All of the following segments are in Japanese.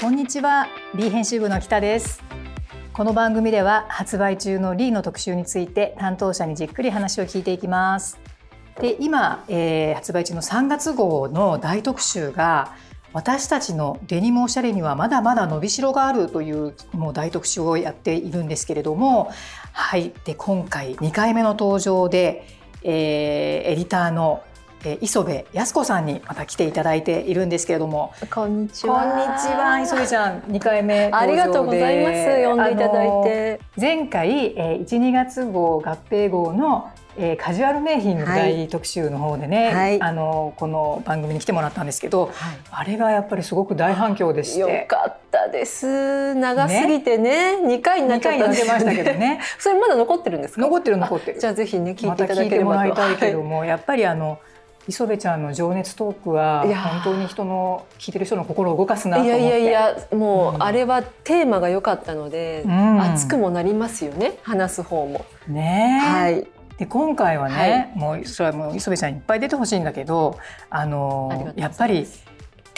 こんにちは、リー編集部の北です。この番組では発売中のリーの特集について担当者にじっくり話を聞いていきます。で、今、えー発売中の3月号の大特集が私たちのデニムおしゃれにはまだまだ伸びしろがあるというもう大特集をやっているんですけれども、はい。で、今回2回目の登場で、えーエディターのえー磯部康子さんにまた来ていただいているんですけれども、こんにちこんには。ちは、磯部ちゃん、二回目。ありがとうございます。呼んでいただいて。前回、えー、1、2月号合併号の、えー、カジュアル名品大特集の方でね、はいあのこの番組に来てもらったんですけど、はあれがやっぱりすごく大反響でしよて。かったです。長すぎてね、二回になっ2ちゃったんですよなってましたけど。ね。それまだ残ってるんですか？残ってる残ってる。じゃあぜひね聞いまていただた聞いてもければと。らいたいけどはも、やっぱりあの磯部ちゃんの情熱トークはいやー本当に人の聞いてる人の心を動かすなと思って。いやいやいやもう、うんあれはテーマが良かったので、うん熱くもなりますよね話す方も。ねえ。はい。で今回はね、もうそれはもう磯部ちゃんいっぱい出てほしいんだけどあのやっぱり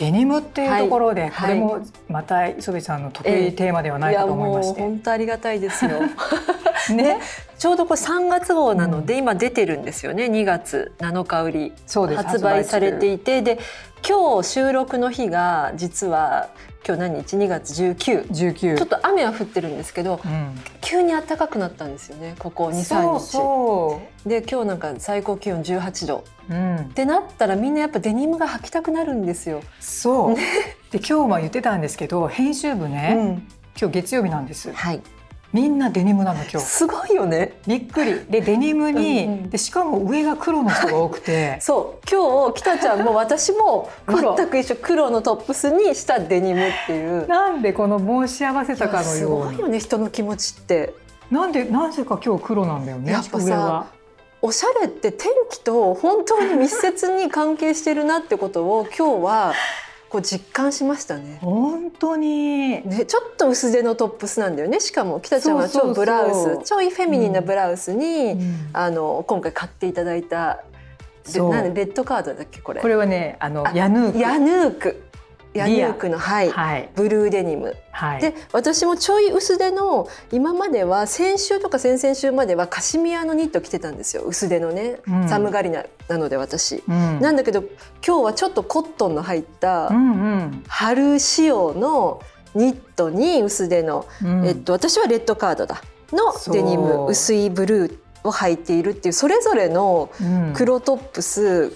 デニムっていうところで、はいこれもまた磯部ちゃんの得意テーマではないかと思いまして。本当ありがたいですよ。ね、ちょうどこれ3月号なので、今出てるんですよね。2月7日売りそうです。発売されていいて。で今日収録の日が実は今日何日？2月19 19ちょっと雨は降ってるんですけどうん、急に暖かくなったんですよねここ23日。で今日なんか最高気温18度。う、うん。っ、てなったらみんなやっぱデニムが履きたくなるんですよ。そう、で今日も言ってたんですけど編集部ね、うん。今日月曜日なんです。はい、みんなデニムなの今日。すごいよね。びっくり。でデニムにうんうん。でしかも上が黒の人が多くて。そう。今日北ちゃんも 私も黒。全く一緒黒のトップスにしたデニムっていう。なんでこの申し合わせたかのすようにごいよね人の気持ちって。なんでなぜか今日黒なんだよねやっぱさおしゃれって天気と本当に密接に関係してるなってことを今日はこう実感しましたね。本当に。ね、ちょっと薄手のトップスなんだよね。しかも北ちゃんは超ブラウス。ちょいフェミニンなブラウスに、うん。あの今回買っていただいたでなんでレッドカードだっけこれ。これはねあのあヤヌーク。ヤヌークヤヌークのはい、はい。ブルーデニム。はい。で私もちょい薄手の今までは先週とか先々週まではカシミヤのニット着てたんですよ。薄手のね、うん。寒がりななので私。うん。なんだけど今日はちょっとコットンの入ったうんうん。春仕様のニットに薄手の、うん。えっと、私はレッドカードだ。のデニム薄いブルーを履いているっていうそれぞれのうん。黒トップス、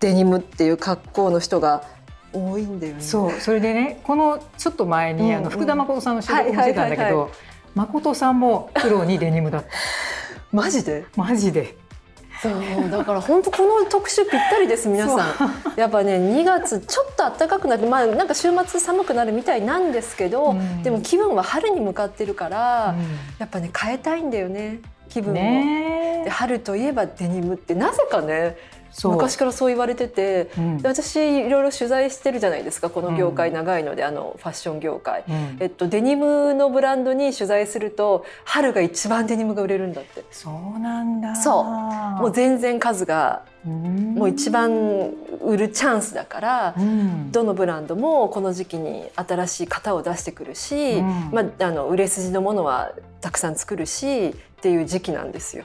デニムっていう格好の人が多いんだよね。そうそれでねこのちょっと前に、うんうん。あの福田誠さんの収録もしてたんだけど、誠さんも黒にデニムだった。マジで？マジで。そうだから本当この特集ぴったりです皆さん。やっぱね2月ちょっと暖かくなってまあなんか週末寒くなるみたいなんですけど、うん。でも気分は春に向かってるから、うん。やっぱね変えたいんだよね気分を。ねで春といえばデニムってなぜかね昔からそう言われててうん。で私いろいろ取材してるじゃないですかこの業界長いので、あのファッション業界。うん。えっと、デニムのブランドに取材すると春が一番デニムが売れるんだって。そうなんだ。そう。もう全然数がうん。もう一番売るチャンスだからうん。どのブランドもこの時期に新しい型を出してくるし、うん。まあ、あの売れ筋のものはたくさん作るしっていう時期なんですよ。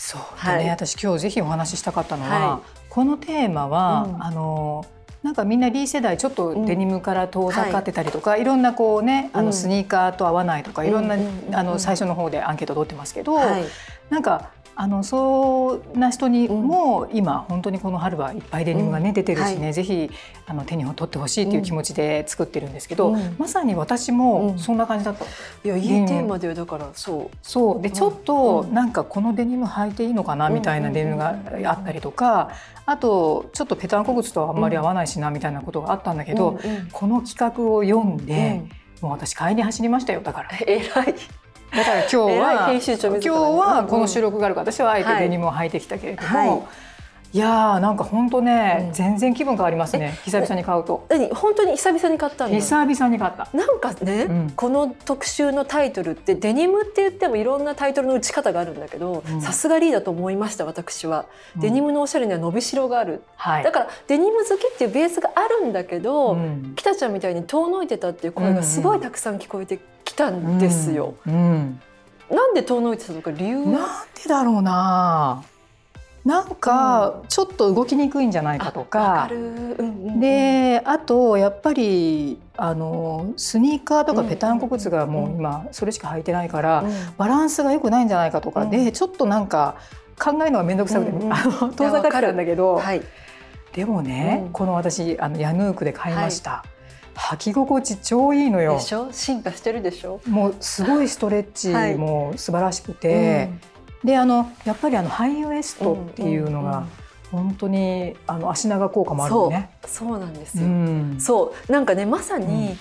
そう。はい。でね、私今日ぜひお話ししたかったのは、はこのテーマは、うん。あのなんかみんな D 世代ちょっとデニムから遠ざかってたりとか、い、ろんなこうねあうん。のスニーカーと合わないとか、いろんな、うんうんうんうん。あの最初の方でアンケート取ってますけど、はい。なんかあのそうな人にも、今本当にこの春はいっぱいデニムがね、うん出てるしね、はぜひあの手に取ってほしいっていう気持ちで作ってるんですけど、うん。まさに私うん。もそんな感じだった。いやいいデニムテーマだよだからそう。そう。でうん。ちょっとうんなんかこのデニム履いていいのかなみたいなデニムがあったりとかあとちょっとペタンコ靴とはあんまり合わないしなみたいなことがあったんだけど、この企画を読んうで、ん。もう私買いに走りましたよだから。偉いだから今日は編集長今日はこの収録があるから私はあえてはいデニムを履いてきたけれども、はいいやーなんか本当ね、うん。全然気分変わりますね久々に買うと。何？本当に久々に買った久々に買った。なんかね、うん。この特集のタイトルってデニムって言ってもいろんなタイトルの打ち方があるんだけどうん。さすがリーだと思いました私は、デニムのおしゃれには伸びしろがある。はい。だからデニム好きっていうベースがあるんだけど、うん。北ちゃんみたいに遠のいてたっていう声がすごいたくさん聞こえてきたんですよ。うん。うん。なんで遠のいてたのか理由は？なんでだろうななんかちょっと動きにくいんじゃないかとわかであとやっぱりあのスニーカーとかうん。ペタンコ靴がもう今それしか履いてないから、うん。バランスが良くないんじゃないかとかで、うん。ちょっとなんか考えるのが面倒くさくて、うん遠ざかってたんだけど、はい、でもね、うん。この私あのヤヌークで買いました、履き心地超いいのよ。でしょ？進化してるでしょ？もうすごいストレッチはい。も素晴らしくて、であのやっぱりあのハイウエストっていうのが本当にあの足長効果もあるよね。そうそうなんですうよ。んそうなんかねまさうにん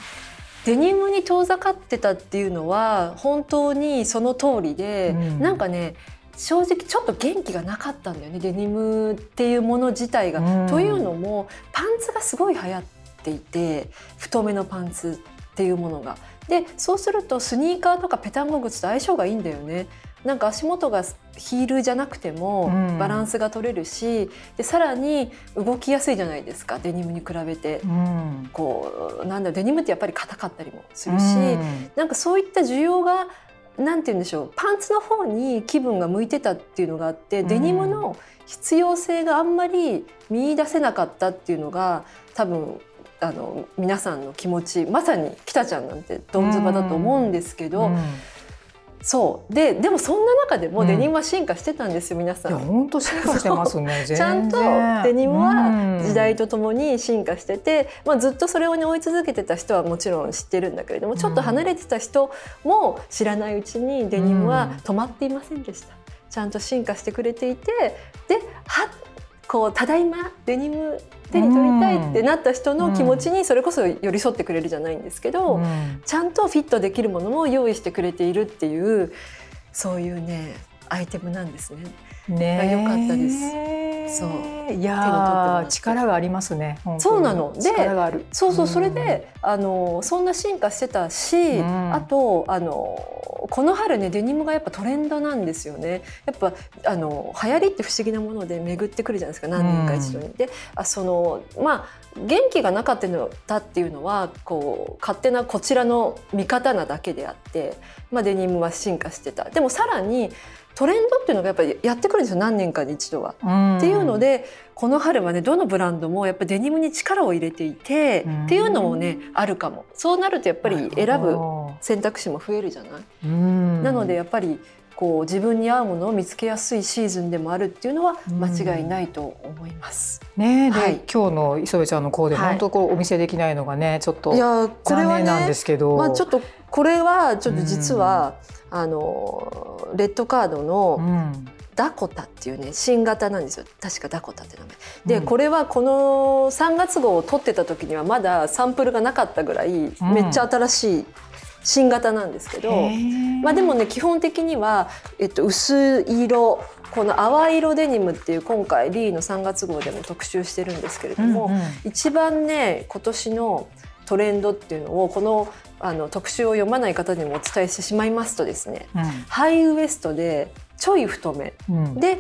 デニムに遠ざかってたっていうのは本当にその通りで、うんなんかね正直ちょっと元気がなかったんだよねデニムっていうもの自体が。うんというのもパンツがすごい流行っていて太めのパンツっていうものが。でそうするとスニーカーとかペタンコ靴と相性がいいんだよね。なんか足元がヒールじゃなくてもうん。バランスが取れるし、でさらに動きやすいじゃないですかデニムに比べて。うん。こうなんだデニムってやっぱり硬かったりもするし、うん。なんかそういった需要がなんて言うんでしょうパンツの方に気分が向いてたっていうのがあって、うん。デニムの必要性があんまり見出せなかったっていうのが多分あの皆さんの気持ちまさに北ちゃんなんてどんずばだと思うんですけど、うんそうででもそんな中でもうんデニムは進化してたんですよ皆さいやん。本当進化してますね。ちゃんとデニムはうん時代とともに進化してて、まあ、ずっとそれを、ね、追い続けてた人はもちろん知ってるんだけれどもちょっと離れてた人も知らないうちにデニムは止まっていませんでした。ちゃんと進化してくれていてではこうただいまデニム手に取りたいってなった人の気持ちにそれこそ寄り添ってくれるじゃないんですけど、うんちゃんとフィットできるものも用意してくれているっていうそういうねアイテムなんですね。ね良かったですそういや力がありますね。そうなので力がある。そうそう、んそれであのそんな進化してたし、うんあとあのこの春ねデニムがやっぱトレンドなんですよねやっぱあの流行りって不思議なもので巡ってくるじゃないですか何年か一度に。であそのまあ元気がなかったっていうのはこう勝手なこちらの見方なだけであって、まあ、デニムは進化してた。でもさらにトレンドっていうのがやっぱりやってくるんですよ何年かに一度は。うん。っていうのでこの春はねどのブランドもやっぱデニムに力を入れていて、うん。っていうのもねあるかも。そうなるとやっぱり選ぶ選択肢も増えるじゃない、なのでやっぱりこう自分に合うものを見つけやすいシーズンでもあるっていうのは間違いないと思います。ねで、はい。今日の磯部ちゃんのコーデ、はい。本当こうお見せできないのがねちょっといやこれは残念なんねですけど、まあちょっとこれはちょっと実は、あのレッドカードうのん。ダコタっていうね新型なんですよ。確かダコタって名前。で、うん。これはこの3月号を取ってた時にはまだサンプルがなかったぐらい、めっちゃ新しい新型なんですけど、まあでもね基本的には、えっと、薄い色この淡い色デニムっていう今回リーの3月号でも特集してるんですけれども、うんうん。一番ね今年のトレンドっていうのをこのあの特集を読まない方にもお伝えしてしまいますとですねハイウエストでちょい太め。うん。うんで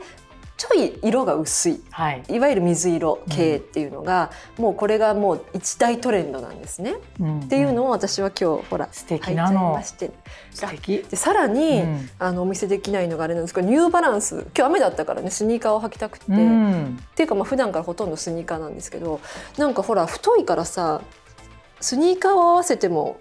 ちょい色が薄い。はい、いわゆる水色系っていうのが、もうこれがもう一大トレンドなんですね。うん。っていうのを私は今日ほら素敵なの。まして。素敵、でさらに、うん。あのお見せできないのがあれなんですけどニューバランス。今日雨だったからねスニーカーを履きたくて、うっんていうかまあ普段からほとんどスニーカーなんですけどなんかほら太いからさスニーカーを合わせても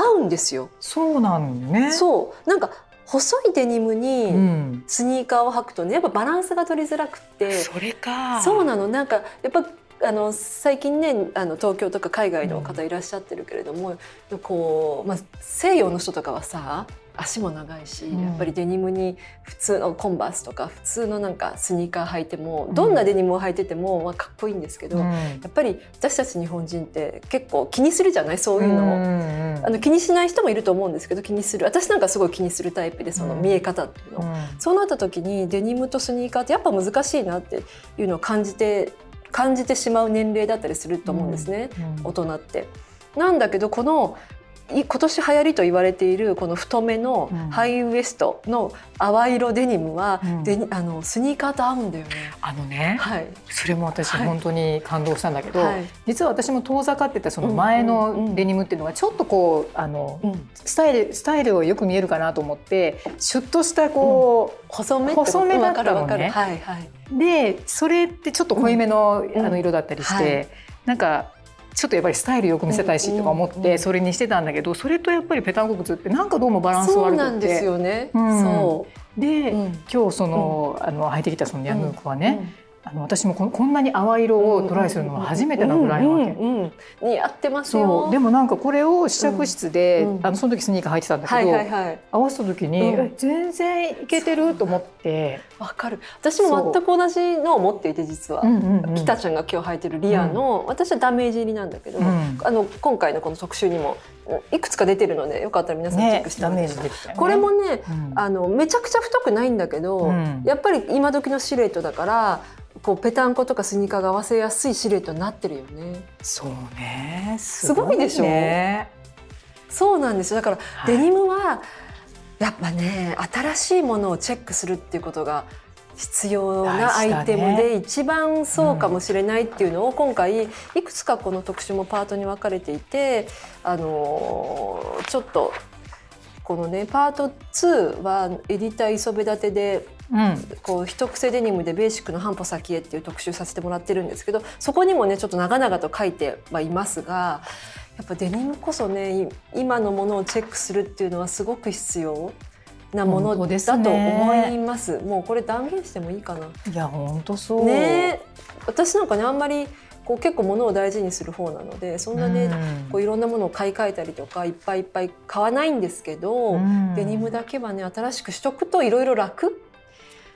合うんですよ。そうなんね。そう。なんか細いデニムうにん、スニーカーを履くとねやっぱバランスが取りづらくって。それか。そうなの。なんかやっぱあの最近ねあの東京とか海外の方いらっしゃってるけれども、こう、まあ、西洋の人とかはさ足も長いし、うん。やっぱりデニムに普通のコンバースとか普通のなんかスニーカー履いてもどんなデニムを履いてても、まあ、かっこいいんですけど、やっぱり私たち日本人って結構気にするじゃない？そういうのを。あの気にしない人もいると思うんですけど気にする。私なんかすごい気にするタイプでその見え方っていうの。を、そうなった時にデニムとスニーカーってやっぱ難しいなっていうのを感じて感じてしまう年齢だったりすると思うんですね、大人って。なんだけどこのい今年流行りと言われているこの太めのうん。ハイウエストの淡色デニムは、うん。あのスニーカーと合うんだよね。あのね、はい、それも私はい。本当に感動したんだけど、はい。実は私も遠ざかってたその前うんうんうん。のデニムっていうのがちょっとこうあのうん、スタイルスタイルをよく見えるかなと思ってシュッとしたこ細めってこと細めだったのね。はいはい。う、でそれってちょっと濃いめの,、うん。あの色だったりして、はい。なんかちょっとやっぱりスタイルよく見せたいしとか思っうんうんうんてそれにしてたんだけどそれとやっぱりペタンコ靴ってなんかどうもバランスそう悪くなんですてよね。うん。そで、う。うん。今日その,、あの履いてきたそのヤヌークはね、あの私もここんなに淡い色をトライするのは初めてなぐらいなわけ。うんうんうん似合ってますそよ。うでもなんかこれを試着室で、うんあのその時スニーカー履いてたんだけはど、いはいはい。合わせた時に、全然いけてると思って、わかる。私も全く同じのを持っていて実は。うんうんうん北ちゃんが今日履いてるリアの、私はダメージ入りなんだけど、うんあの今回のこの特集にもいくつか出てるのでよかったら皆さんチェッねクしてみてください。ジできたよね。これもねうん。あのめちゃくちゃ太くないんだけど、うん。やっぱり今時のシルエットだからこうペタンコとかスニーカーが合わせやすいシルエットになってるよね。そうね。すすごいでしょ？ね。そうなんですよ。だから、はい。デニムはやっぱね新しいものをチェックするっていうことが必要なアイテムで一番そうかもしれないっていうのを今回いくつかこの特集もパートに分かれていてあのーちょっとこのねパート2はエディター磯辺立てでうん。こう一癖デニムでベーシックの半歩先へっていう特集させてもらってるんですけどそこにもねちょっと長々と書いてはいますがやっぱデニムこそねい今のものをチェックするっていうのはすごく必要なものだとね思います。もうこれ断言してもいいかな。いや本当そう。ね。私なんかねあんまりこう結構物を大事にする方なのでそんなね、こういろんなものを買い替えたりとかいっぱいいっぱい買わないんですけど、うん。デニムだけはね新しくしとくといろいろ楽。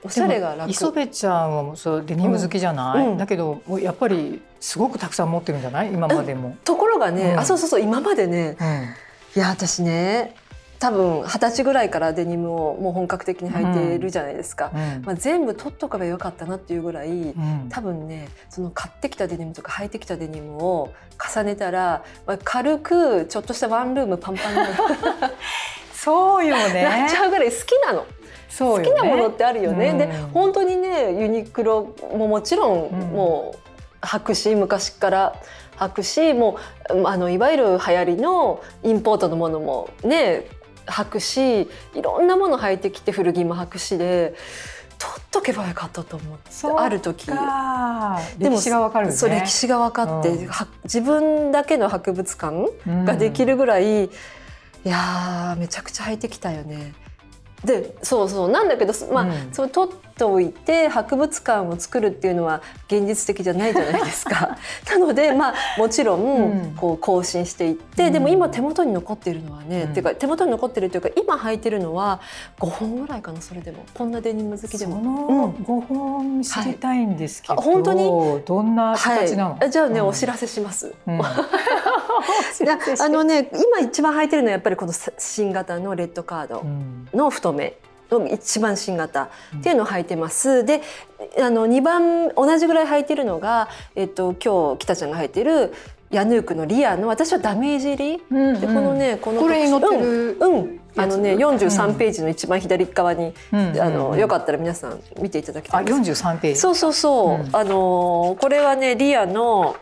おしゃれが楽。磯部ちゃんはそうデニム好きじゃない、うん。うんだけどもうやっぱりすごくたくさん持ってるんじゃない？今までも。ところがね、うん。あそうそうそう今までね。うん。いや私ね多分二十歳ぐらいからデニムをもう本格的に履いてるじゃないですか、うん。まあ、全部取っとけばよかったなっていうぐらい、うん。多分ねその買ってきたデニムとか履いてきたデニムを重ねたら、まあ、軽くちょっとしたワンルームパンパンに そうよなっねち。ゃうぐらい好きなの。そうよね。好きなものってあるよね。うん。で本当にねユニクロももちろん。もう履くし昔から履くしもうあのいわゆる流行りのインポートのものもね履くしいろんなもの履いてきて古着も履くしで取っとけばよかったと思ってある時。かでも歴史がわかるよね。そう歴史が分かって、うんは自分だけの博物館ができるぐらい、いやーめちゃくちゃ履いてきたよね。でそうそうなんだけどまあ、うんそう取っておいて博物館を作るっていうのは現実的じゃないじゃないですか。なのでまあもちろん、うん。こう更新していって、うん。でも今手元に残っているのはね、うん。っていうか手元に残ってるっていうか今履いてるのは5本ぐらいかなそれでも。こんなデニム好きでそも。の5本知りたいんですけど、はいあ本当に？どんな形なの、はい、じゃあね、うん。お知らせします。あのね今一番履いてるのはやっぱりこのさ新型のレッドカードうん。の太め。の一番新型うん。っていうのを履いてます。であの2番同じぐらい履いてるのが、えっと、今日北ちゃんが履いてるヤヌークのリアの私はダメージ入り？うんでこのねこのこれに載ってる。うん、うん。あのねやつ。43ページの一番左側に、うん。あのうん。よかったら皆さん見ていただきたあいんです。43ページ。そうそうそう、うん。あのーこれはねリアの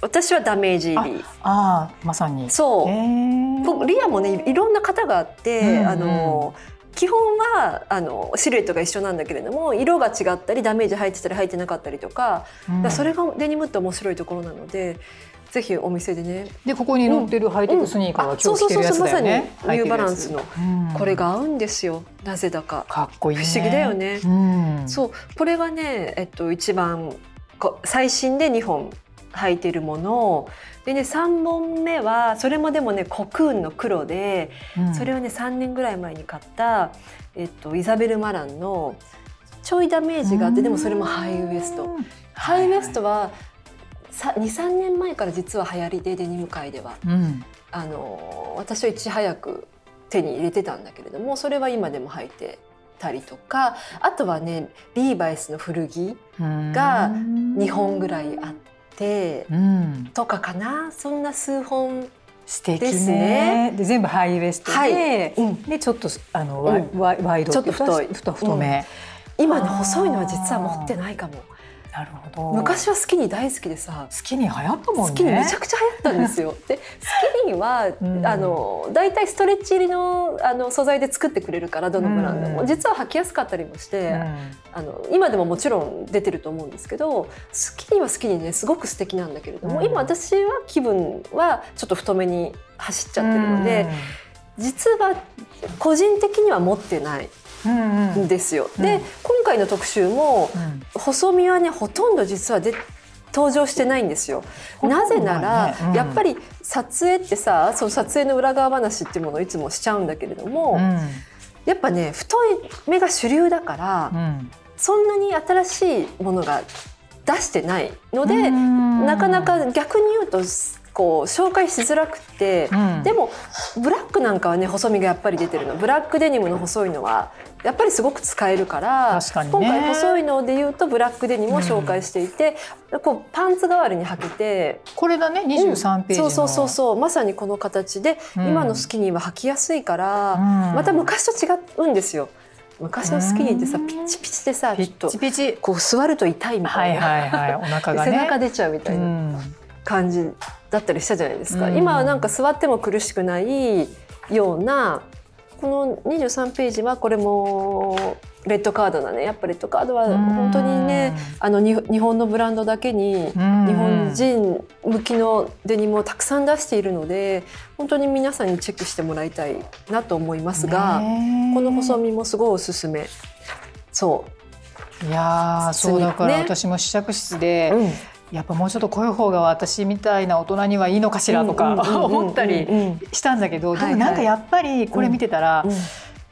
私はダメージ入り。ああまさに。そう、リアもねいろんな型があって、うんうんあの基本はあのシルエットが一緒なんだけれども色が違ったりダメージ入ってたり入ってなかったりとか,、うん。それがデニムって面白いところなのでぜひお店でね。でここに載ってるハイテクスニーカーが今日着てるやつだよね。まさにニューバランスの、うん。これが合うんですよ。なぜだか。かっこいいね。不思議だよね。うん。そう。これがね、えっと、一番こ最新で2本履いてるものでね3本目はそれもでもねコクーンの黒で、うん。それをね3年ぐらい前に買った、えっと、イザベル・マランのちょいダメージがあってでもそれもハイウエスト。うんハイウエストは23年前から実は流行りでデニム界では。うん。あの私はいち早く手に入れてたんだけれどもそれは今でも履いてたりとかあとはねリーバイスの古着が2本ぐらいあってうん、とかかな？そんな数本、素敵ですねね。で全部ハイウエストで、はい。うん。でちょっとあのワワイ、ドちょっと太い。太太め、今ね細いのは実は持ってないかもなるほど。昔はスキニー大好きでさ。スキニー流行ったもんね。スキニーめちゃくちゃ流行ったんですよ。でスキニーは、うん。あの大体ストレッチ入りのあの素材で作ってくれるからどのブランドも、うん。実は履きやすかったりもして、うん。あの今でももちろん出てると思うんですけどスキニーはスキニーで、ね、すごく素敵なんだけれども、うん。今私は気分はちょっと太めに走っちゃってるので、実は個人的には持ってないですよ。うん。で今回の特集もうん。細身はねほとんど実はで登場してないんですよ。なぜなら、うんやっぱり撮影ってさその撮影の裏側話っていうものをいつもしちゃうんだけれども、うん。やっぱね太い目が主流だから、うん。そんなに新しいものが出してないので、うん。なかなか逆に言うとこう紹介しづらくて、うん。でもブラックなんかはね細身がやっぱり出てるの。ブラックデニムの細いのはやっぱりすごく使えるからね。今回細いので言うとブラックデニムを紹介していて、こうパンツ代わりに履けてこれだね23ページの、そうそうそうそうまさにこの形で、うん。今のスキニーは履きやすいから、うん。また昔と違うんですよ。昔のスキニーってさうん。ピッチピチでさちピッょっとチピチ。こう座ると痛いみたはいいな、はいはい。お腹が背ね中出ちゃうみたいなうん。感じだったりしたじゃないですか、うん。今はなんか座っても苦しくないようなこの23ページはこれもレッドカードだね。やっぱレッドカードは本当にねあのに日本のブランドだけにうん。日本人向きのデニムをたくさん出しているので本当に皆さんにチェックしてもらいたいなと思いますが、ねこの細身もすごいおすすめ。そいやーそうだからね私も試着室で、う、うんやっぱもうちょっと濃い方が私みたいな大人にはいいのかしらとか思ったりうんしたんだけどでもなんかやっぱりこれ見てたら、うん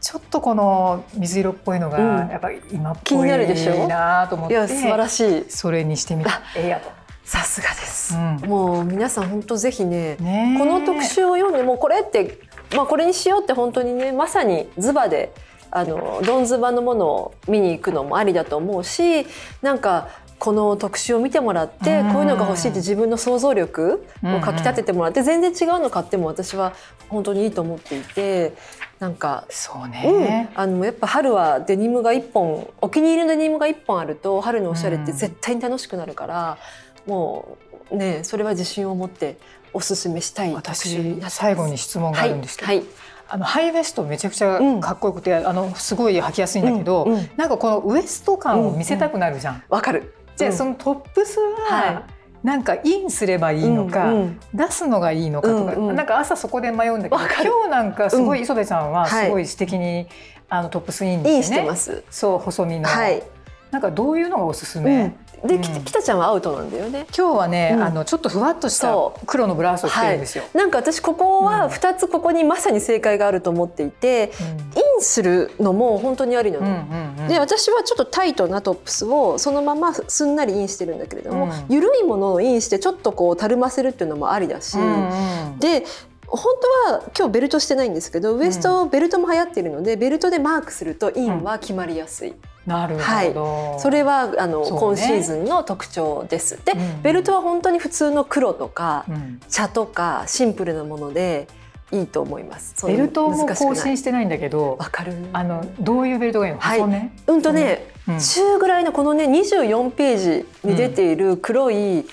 ちょっとこの水色っぽいのがうんやっぱり今っぽい気になるでしょなと思っていや素晴らしい。それにしてみたええやと。さすがです、うん。もう皆さん本当ぜひねこの特集を読んでもうこれって、まあ、これにしようって本当にねまさにズバであのドンズバのものを見に行くのもありだと思うしなんかこの特集を見てもらってうん。こういうのが欲しいって自分の想像力をかきたててもらって全然違うの買っても私は本当にいいと思っていてなんかそううん。ね、、あのやっぱ春はデニムが一本お気に入りのデニムが一本あると春のおしゃれって絶対に楽しくなるから、もうねそれは自信を持っておすすめしたい私最後に質問があるんですけど、はいはい。あのハイウエストめちゃくちゃうん。かっこよくて、あのすごい履きやすいんだけど、うんうん。なんかこのウエスト感を見せたくなるじゃん。わかる。うんじゃあそのトップスははなんかインすればいいのか、うんうん。出すのがいいのかとか、うんうん。なんか朝そこで迷うんだけど今日なんかすごいうん。磯部さんははい。すごい素敵に、あのトップスインインしてます。そう細身の、はい。なんかどういうのがおすすめ、うん。で、うん。ききたちゃんはアウトなんだよね。今日はね、うん。あのちょっとふわっとしたそ黒のブラウスを着てるんですよ。なんか私ここうん。は二つここにまさに正解があると思っていて、インするのも本当にありなの。うんうんうん。で私はちょっとタイトなトップスをそのまますんなりインしてるんだけれども、うん。緩いものをインしてちょっとこうたるませるっていうのもありだし、うんうんで本当は今日ベルトしてないんですけどウエスト、ベルトも流行ってるのでベルトでマークするとインは決まりやすい、なるほど、それはあの、ね。今シーズンの特徴です。で、うん。ベルトは本当に普通の黒とか、うん。茶とかシンプルなものでいいと思います。ベルトも更新してないんだけどわかる。あのどういうベルトがいいの、はいうんとね、うん中ぐらいのこのね24ページに出ている黒いベル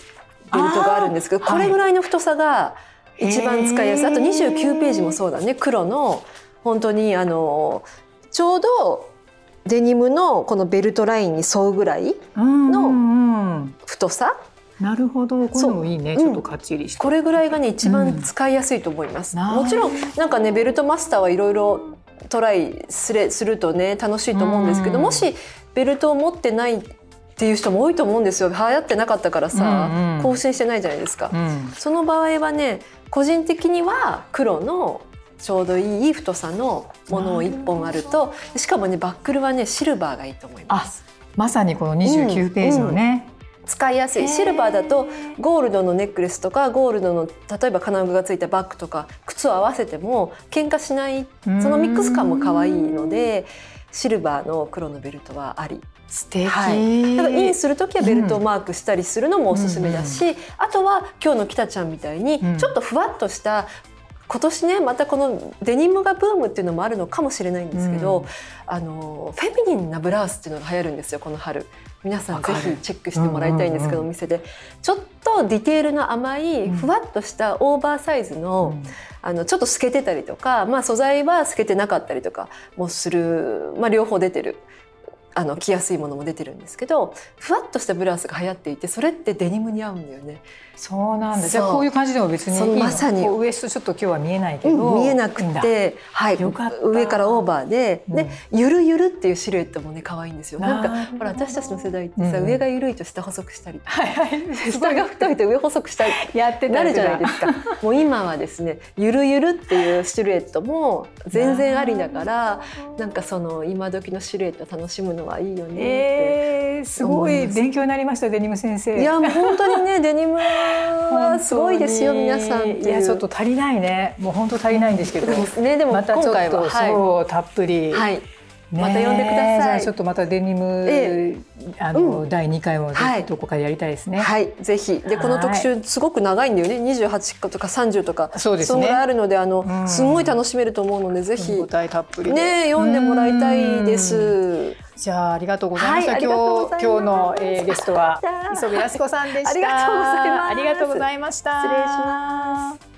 トがあるんですけど、あーこれぐらいの太さが一番使いやすい。あと29ページもそうだね。黒の本当にあのちょうどデニムのこのベルトラインに沿うぐらいの、うんうん太さ。なるほど。こういうのもいいね。ちょっとかっちりして、これぐらいがね一番使いやすいと思います。うん。もちろんなんかねベルトマスターはいろいろトライすれするとね楽しいと思うんですけど、うん。もしベルトを持ってないっていう人も多いと思うんですよ。流行ってなかったからさ、うんうん。更新してないじゃないですか、うん。その場合はね個人的には黒のちょうどいい太さのものを1本あるとしかもねバックルはねシルバーがいいと思います。まさにこの29ページのね、使いやすい。シルバーだとゴールドのネックレスとかゴールドの例えば金具がついたバッグとか靴を合わせても喧嘩しないそのミックス感も可愛いのでシルバーの黒のベルトはあり。素敵、はい。だからインする時はベルトをマークしたりするのもおすすめだし、あとは今日のきたちゃんみたいにうん。ちょっとふわっとした今年ねまたこのデニムがブームっていうのもあるのかもしれないんですけど、うん。あのフェミニンなブラウスっていうのが流行るんですよこの春。皆さんぜひチェックしてもらいたいんですけど、うんうんうんお店で。ちょっとディテールの甘いうん。ふわっとしたオーバーサイズの、あのちょっと透けてたりとか、まあ、素材は透けてなかったりとかもする、まあ、両方出てるあの着やすいものも出てるんですけどふわっとしたブラウスが流行っていてそれってデニムに合うんだよね。そうなんだそう。じゃあこういう感じでも別にいいそののまさに。ウエストちょっと今日は見えないけど、見えなくて、はい、上からオーバーで、うん。でゆるゆるっていうシルエットもね可愛いんですよ。なんかほら私たちの世代ってさ、うん。上が緩いと下細くしたり、はいはい。下が太いと上細くしたりやってたなるじゃないですか。もう今はですね、ゆるゆるっていうシルエットも全然ありだから、なんかその今時のシルエット楽しむのはいいよねって。えー、すごい勉強になりましたデニム先生。いやもう本当にね デニムはすごいですよ皆さんいやちょっと足りないね。もう本当足りないんですけど、ね。でもまたちょっと、今回はそうたっぷり、はい、また呼んでください。じゃあちょっとまたデニム、えあの、うん。第2回もどこかでやりたいですね。はい、ぜひ。でこの特集すごく長いんだよね。28とか30とかそうですね。んぐらいあるのであの、うん。すごい楽しめると思うのでぜひ。答えたっぷりで。ね読んでもらいたいです。じゃあありがとうございました。はい今日今日の、えー、ゲストは磯部康子さんでした。ありがとうございました。失礼します。